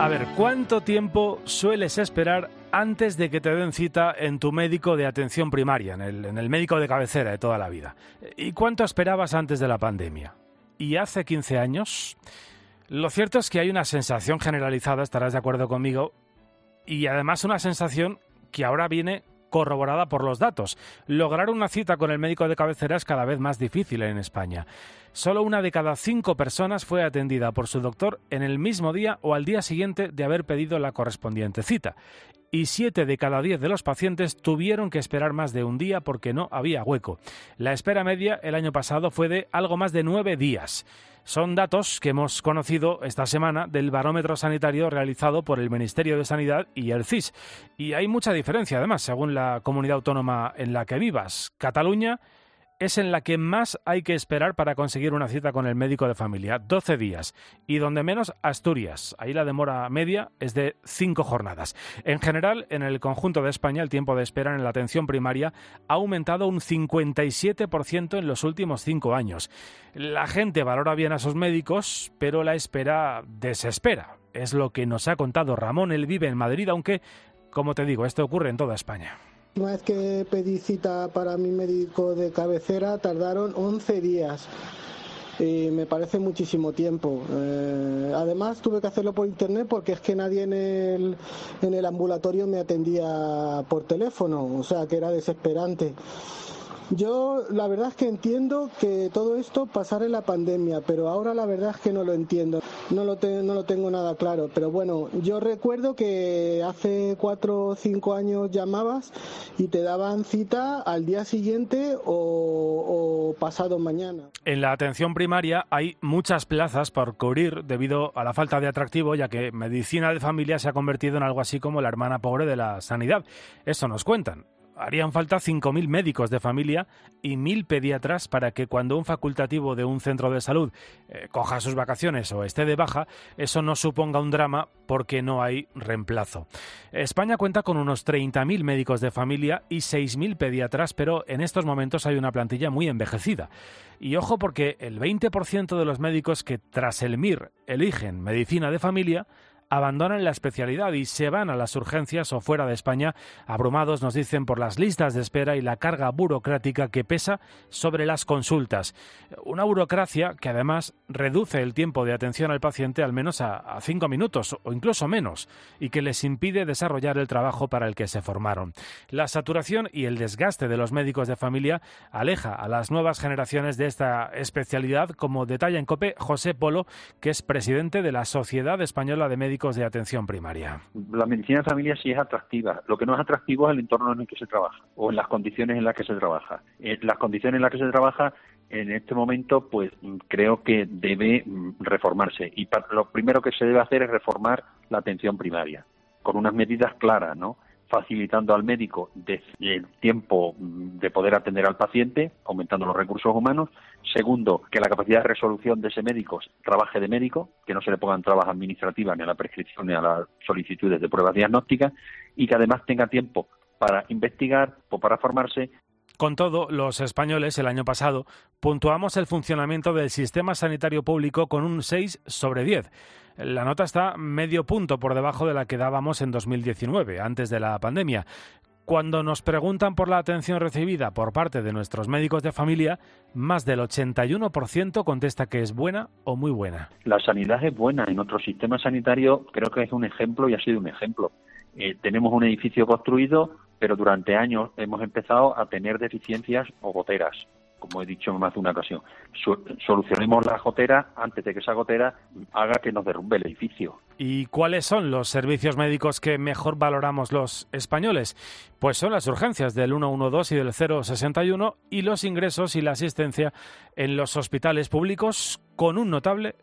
A ver, ¿cuánto tiempo sueles esperar antes de que te den cita en tu médico de atención primaria, en el, médico de cabecera de toda la vida? ¿Y cuánto esperabas antes de la pandemia? ¿Y hace 15 años? Lo cierto es que hay una sensación generalizada, estarás de acuerdo conmigo, y además una sensación que ahora viene corroborada por los datos. Lograr una cita con el médico de cabecera es cada vez más difícil en España. Solo una de cada cinco personas fue atendida por su doctor en el mismo día o al día siguiente de haber pedido la correspondiente cita. Y siete de cada diez de los pacientes tuvieron que esperar más de un día porque no había hueco. La espera media el año pasado fue de algo más de nueve días. Son datos que hemos conocido esta semana del barómetro sanitario realizado por el Ministerio de Sanidad y el CIS. Y hay mucha diferencia, además, según la comunidad autónoma en la que vivas. Cataluña es en la que más hay que esperar para conseguir una cita con el médico de familia, 12 días, y donde menos Asturias. Ahí la demora media es de 5 jornadas. En general, en el conjunto de España, el tiempo de espera en la atención primaria ha aumentado un 57% en los últimos 5 años. La gente valora bien a sus médicos, pero la espera desespera. Es lo que nos ha contado Ramón. Él vive en Madrid, aunque, como te digo, esto ocurre en toda España. Una vez que pedí cita para mi médico de cabecera, tardaron 11 días. Y me parece muchísimo tiempo. Eh, además, tuve que hacerlo por internet porque es que nadie en el, en el ambulatorio me atendía por teléfono, o sea que era desesperante. Yo la verdad es que entiendo que todo esto pasara en la pandemia, pero ahora la verdad es que no lo entiendo, no lo, no lo tengo nada claro. Pero bueno, yo recuerdo que hace cuatro o cinco años llamabas y te daban cita al día siguiente o, o pasado mañana. En la atención primaria hay muchas plazas por cubrir debido a la falta de atractivo, ya que medicina de familia se ha convertido en algo así como la hermana pobre de la sanidad. Eso nos cuentan harían falta 5.000 médicos de familia y 1.000 pediatras para que cuando un facultativo de un centro de salud eh, coja sus vacaciones o esté de baja, eso no suponga un drama porque no hay reemplazo. España cuenta con unos 30.000 médicos de familia y 6.000 pediatras, pero en estos momentos hay una plantilla muy envejecida. Y ojo porque el 20% de los médicos que tras el MIR eligen medicina de familia abandonan la especialidad y se van a las urgencias o fuera de España, abrumados, nos dicen, por las listas de espera y la carga burocrática que pesa sobre las consultas. Una burocracia que además reduce el tiempo de atención al paciente al menos a, cinco minutos o incluso menos y que les impide desarrollar el trabajo para el que se formaron. La saturación y el desgaste de los médicos de familia aleja a las nuevas generaciones de esta especialidad, como detalla en COPE José Polo, que es presidente de la Sociedad Española de Médicos de atención primaria. La medicina de familia sí es atractiva. Lo que no es atractivo es el entorno en el que se trabaja o en las condiciones en las que se trabaja. En las condiciones en las que se trabaja en este momento, pues creo que debe mm, reformarse. Y lo primero que se debe hacer es reformar la atención primaria, con unas medidas claras, ¿no? Facilitando al médico el tiempo de poder atender al paciente, aumentando los recursos humanos. Segundo, que la capacidad de resolución de ese médico trabaje de médico, que no se le pongan trabas administrativas ni a la prescripción ni a las solicitudes de pruebas diagnósticas y que además tenga tiempo para investigar o para formarse con todo, los españoles el año pasado puntuamos el funcionamiento del sistema sanitario público con un 6 sobre 10. La nota está medio punto por debajo de la que dábamos en 2019, antes de la pandemia. Cuando nos preguntan por la atención recibida por parte de nuestros médicos de familia, más del 81% contesta que es buena o muy buena. La sanidad es buena. En nuestro sistema sanitario creo que es un ejemplo y ha sido un ejemplo. Eh, tenemos un edificio construido, pero durante años hemos empezado a tener deficiencias o goteras como he dicho en más de una ocasión, solucionemos la gotera antes de que esa gotera haga que nos derrumbe el edificio. ¿Y cuáles son los servicios médicos que mejor valoramos los españoles? Pues son las urgencias del 112 y del 061 y los ingresos y la asistencia en los hospitales públicos con un notable